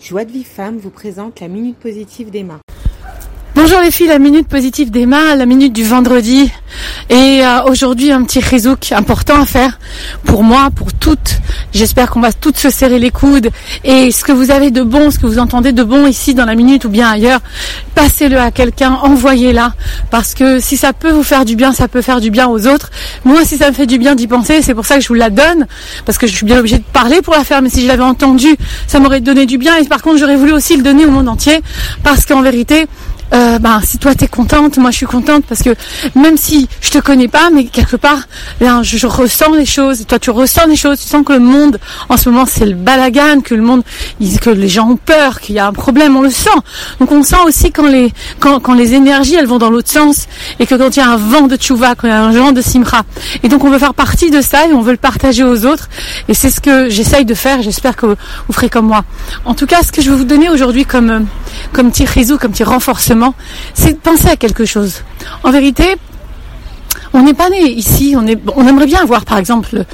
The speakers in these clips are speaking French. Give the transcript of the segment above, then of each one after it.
Joie de vie femme vous présente la minute positive d'Emma. Les filles, la minute positive d'Emma, la minute du vendredi. Et euh, aujourd'hui un petit rézouk important à faire pour moi, pour toutes. J'espère qu'on va toutes se serrer les coudes. Et ce que vous avez de bon, ce que vous entendez de bon ici dans la minute ou bien ailleurs, passez-le à quelqu'un, envoyez-la. Parce que si ça peut vous faire du bien, ça peut faire du bien aux autres. Moi, si ça me fait du bien d'y penser, c'est pour ça que je vous la donne. Parce que je suis bien obligée de parler pour la faire. Mais si je l'avais entendu, ça m'aurait donné du bien. Et par contre, j'aurais voulu aussi le donner au monde entier. Parce qu'en vérité, euh, ben, si toi t'es contente, moi je suis contente parce que même si je te connais pas, mais quelque part, ben, je, ressens les choses. Toi tu ressens les choses. Tu sens que le monde en ce moment c'est le balagan, que le monde, que les gens ont peur, qu'il y a un problème. On le sent. Donc on sent aussi quand les quand, quand les énergies elles vont dans l'autre sens et que quand il y a un vent de tchouva, quand il y a un vent de simra. Et donc on veut faire partie de ça et on veut le partager aux autres. Et c'est ce que j'essaye de faire. J'espère que vous ferez comme moi. En tout cas, ce que je vais vous donner aujourd'hui comme comme petit réseau, comme petit renforcement, c'est de penser à quelque chose. En vérité, on n'est pas né ici, on, est, on aimerait bien avoir par exemple,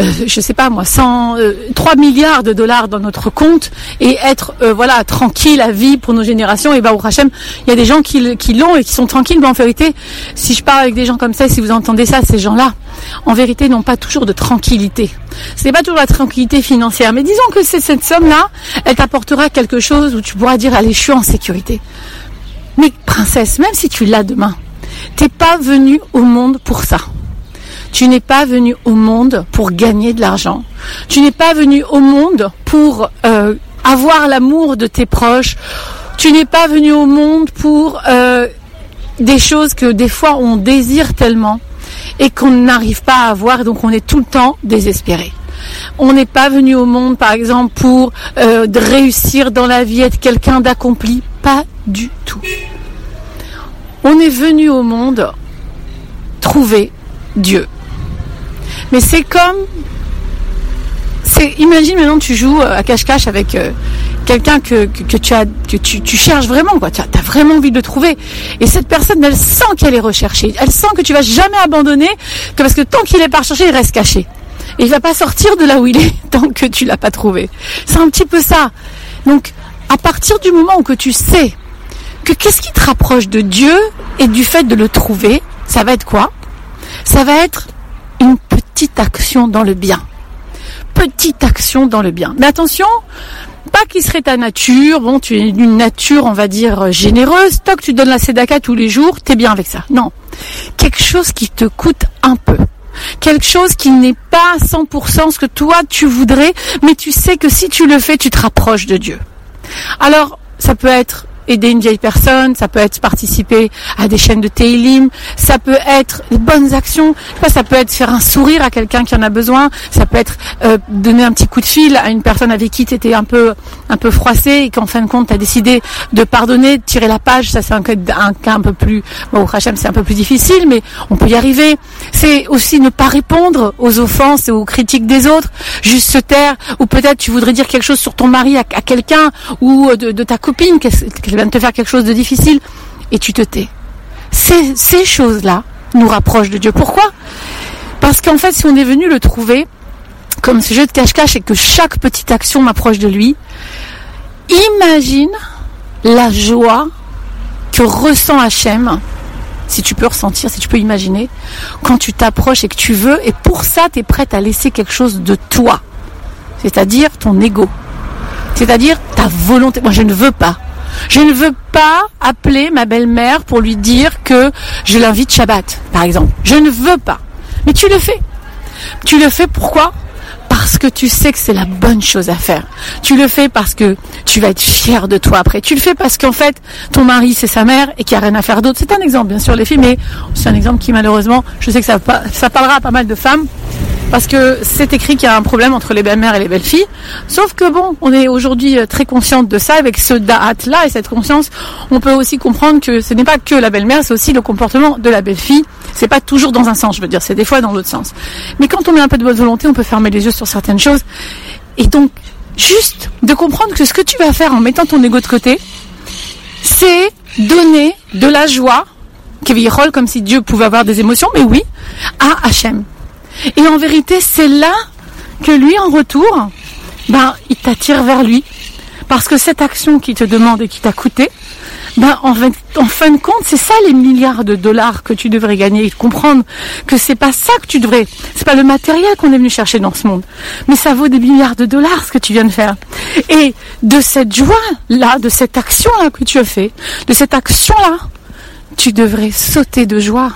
euh, je sais pas moi, 100, 3 euh, milliards de dollars dans notre compte et être euh, voilà tranquille à vie pour nos générations. Et bah au Hachem, il y a des gens qui, qui l'ont et qui sont tranquilles, mais en vérité, si je parle avec des gens comme ça, si vous entendez ça, ces gens-là, en vérité, n'ont pas toujours de tranquillité. Ce n'est pas toujours la tranquillité financière, mais disons que cette somme-là, elle t'apportera quelque chose où tu pourras dire allez, je suis en sécurité. Mais princesse, même si tu l'as demain, t'es pas venu au monde pour ça. Tu n'es pas venu au monde pour gagner de l'argent. Tu n'es pas venu au monde pour euh, avoir l'amour de tes proches. Tu n'es pas venu au monde pour euh, des choses que des fois on désire tellement et qu'on n'arrive pas à avoir, donc on est tout le temps désespéré. On n'est pas venu au monde, par exemple, pour euh, réussir dans la vie, être quelqu'un d'accompli. Pas du tout. On est venu au monde trouver Dieu. Mais c'est comme imagine maintenant tu joues euh, à cache-cache avec euh, quelqu'un que, tu as que tu, cherches vraiment quoi. Tu as, vraiment envie de le trouver. Et cette personne elle sent qu'elle est recherchée. Elle sent que tu vas jamais abandonner que parce que tant qu'il est pas recherché il reste caché. Et il va pas sortir de là où il est tant que tu l'as pas trouvé. C'est un petit peu ça. Donc à partir du moment où que tu sais que qu'est-ce qui te rapproche de Dieu et du fait de le trouver, ça va être quoi? Ça va être une petite action dans le bien. Petite action dans le bien. Mais attention, pas qui serait ta nature, bon, tu es d'une nature, on va dire, généreuse, que tu donnes la sédaka tous les jours, t'es bien avec ça. Non. Quelque chose qui te coûte un peu. Quelque chose qui n'est pas 100% ce que toi tu voudrais, mais tu sais que si tu le fais, tu te rapproches de Dieu. Alors, ça peut être aider une vieille personne, ça peut être participer à des chaînes de Teilim, ça peut être des bonnes actions, ça peut être faire un sourire à quelqu'un qui en a besoin, ça peut être euh, donner un petit coup de fil à une personne avec qui tu étais un peu un peu froissé et qu'en fin de compte tu as décidé de pardonner, de tirer la page, ça c'est un, cas un peu plus bon Hachem c'est un peu plus difficile mais on peut y arriver. C'est aussi ne pas répondre aux offenses et aux critiques des autres, juste se taire ou peut-être tu voudrais dire quelque chose sur ton mari à, quelqu'un ou de, de ta copine vient de te faire quelque chose de difficile et tu te tais. Ces, ces choses-là nous rapprochent de Dieu. Pourquoi? Parce qu'en fait, si on est venu le trouver comme ce jeu de cache-cache et que chaque petite action m'approche de lui, imagine la joie que ressent Hachem, si tu peux ressentir, si tu peux imaginer, quand tu t'approches et que tu veux, et pour ça, tu es prête à laisser quelque chose de toi, c'est-à-dire ton ego, c'est-à-dire ta volonté. Moi, je ne veux pas je ne veux pas appeler ma belle-mère pour lui dire que je l'invite Shabbat, par exemple. Je ne veux pas. Mais tu le fais. Tu le fais pourquoi? Parce que tu sais que c'est la bonne chose à faire. Tu le fais parce que tu vas être fier de toi après. Tu le fais parce qu'en fait, ton mari, c'est sa mère et qu'il n'y a rien à faire d'autre. C'est un exemple, bien sûr, les filles, mais c'est un exemple qui, malheureusement, je sais que ça, ça parlera à pas mal de femmes parce que c'est écrit qu'il y a un problème entre les belles-mères et les belles-filles. Sauf que bon, on est aujourd'hui euh, très consciente de ça, avec ce da'at-là et cette conscience, on peut aussi comprendre que ce n'est pas que la belle-mère, c'est aussi le comportement de la belle-fille. C'est pas toujours dans un sens, je veux dire, c'est des fois dans l'autre sens. Mais quand on met un peu de bonne volonté, on peut fermer les yeux sur certaines choses. Et donc, juste de comprendre que ce que tu vas faire en mettant ton ego de côté, c'est donner de la joie, qui rôle comme si Dieu pouvait avoir des émotions, mais oui, à Hachem. Et en vérité, c'est là que lui, en retour, ben, il t'attire vers lui. Parce que cette action qui te demande et qui t'a coûté, ben en, fin, de compte, c'est ça les milliards de dollars que tu devrais gagner et comprendre que c'est pas ça que tu devrais. C'est pas le matériel qu'on est venu chercher dans ce monde, mais ça vaut des milliards de dollars ce que tu viens de faire. Et de cette joie là, de cette action là que tu as fait, de cette action là, tu devrais sauter de joie,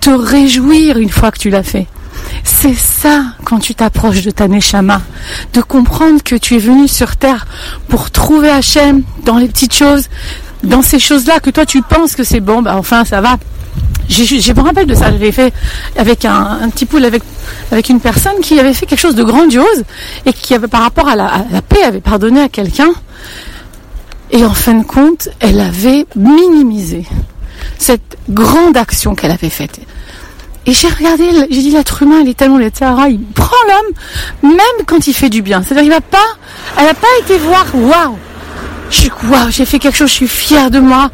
te réjouir une fois que tu l'as fait. C'est ça quand tu t'approches de ta Neshama, de comprendre que tu es venu sur terre pour trouver Hachem dans les petites choses, dans ces choses-là que toi tu penses que c'est bon, bah enfin ça va. Je me rappelle de ça, j'avais fait avec un, petit poule avec, une personne qui avait fait quelque chose de grandiose et qui avait par rapport à la paix avait pardonné à quelqu'un. Et en fin de compte, elle avait minimisé cette grande action qu'elle avait faite. Et j'ai regardé, j'ai dit l'être humain, il est tellement le il prend l'homme, même quand il fait du bien. C'est-à-dire, il va pas, elle n'a pas été voir, waouh, je suis waouh, j'ai fait quelque chose, je suis fière de moi.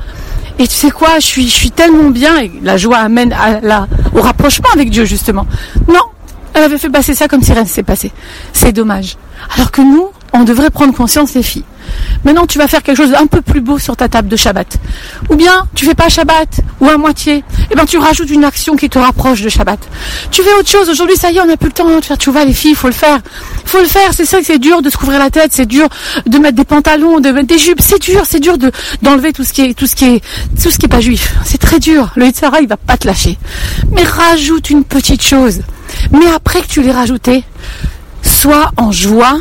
Et tu sais quoi, je suis, tellement bien, et la joie amène à la, au rapprochement avec Dieu, justement. Non, elle avait fait passer ça comme si rien ne s'est passé. C'est dommage. Alors que nous, on devrait prendre conscience, les filles. Maintenant, tu vas faire quelque chose d'un peu plus beau sur ta table de Shabbat. Ou bien, tu fais pas Shabbat, ou à moitié. Eh bien, tu rajoutes une action qui te rapproche de Shabbat. Tu fais autre chose. Aujourd'hui, ça y est, on n'a plus le temps de faire tu vois, les filles, il faut le faire. Il faut le faire. C'est ça que c'est dur de se couvrir la tête, c'est dur de mettre des pantalons, de mettre des jupes. C'est dur, c'est dur de, d'enlever tout ce qui est, tout ce qui est, tout ce qui est pas juif. C'est très dur. Le Yitzhara, il va pas te lâcher. Mais rajoute une petite chose. Mais après que tu l'aies rajouté, sois en joie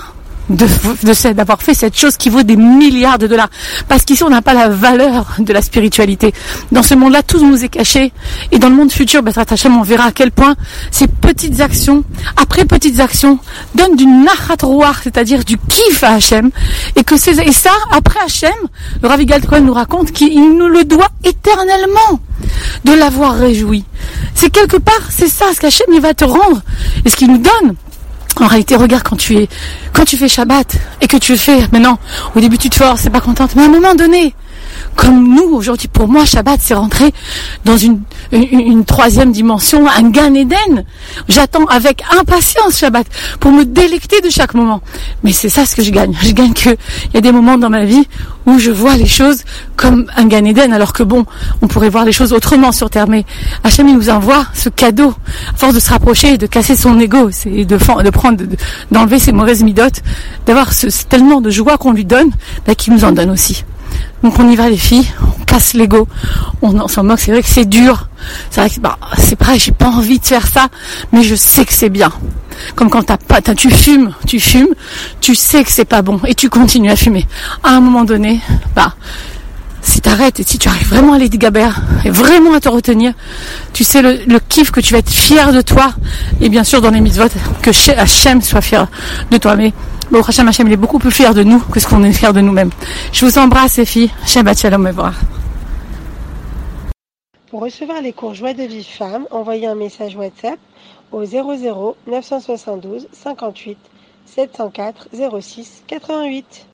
de, de d'avoir fait cette chose qui vaut des milliards de dollars. Parce qu'ici, on n'a pas la valeur de la spiritualité. Dans ce monde-là, tout nous est caché. Et dans le monde futur, ben, Hachem, on verra à quel point ces petites actions, après petites actions, donnent du nachatroir, c'est-à-dire du kiff à Hachem. Et que et ça, après Hachem, le Ravi Cohen nous raconte qu'il nous le doit éternellement de l'avoir réjoui. C'est quelque part, c'est ça, ce qu'Hachem, il va te rendre. Et ce qu'il nous donne. En réalité, regarde quand tu es, quand tu fais Shabbat et que tu fais, maintenant, au début tu te forces, c'est pas contente, mais à un moment donné, comme nous aujourd'hui, pour moi, Shabbat, c'est rentrer dans une, troisième dimension, un Gan Eden. J'attends avec impatience Shabbat pour me délecter de chaque moment. Mais c'est ça ce que je gagne. Je gagne que il y a des moments dans ma vie où je vois les choses comme un Gan Eden, alors que bon, on pourrait voir les choses autrement sur Terre. Mais Hachem, nous envoie ce cadeau, force de se rapprocher de casser son ego, de, prendre, d'enlever ses mauvaises midotes, d'avoir tellement de joie qu'on lui donne, bah, qu'il nous en donne aussi. Donc on y va les filles, on casse l'ego, on, s'en moque, c'est vrai que c'est dur. C'est vrai que bah, c'est pareil, j'ai pas envie de faire ça, mais je sais que c'est bien. Comme quand t'as pas, tu fumes, tu fumes, tu sais que c'est pas bon et tu continues à fumer. À un moment donné, bah si t'arrêtes et si tu arrives vraiment à Lady Gabert et vraiment à te retenir, tu sais le, le, kiff que tu vas être fier de toi et bien sûr dans les mitzvot que Hachem soit fier de toi. Mais Bon, Hachem Hachem, il est beaucoup plus fier de nous que ce qu'on est fier de nous-mêmes. Je vous embrasse, les filles. Shabbat Shalom et voir. Pour recevoir les cours Joie de vie femme, envoyez un message WhatsApp au 00 972 58 704 06 88.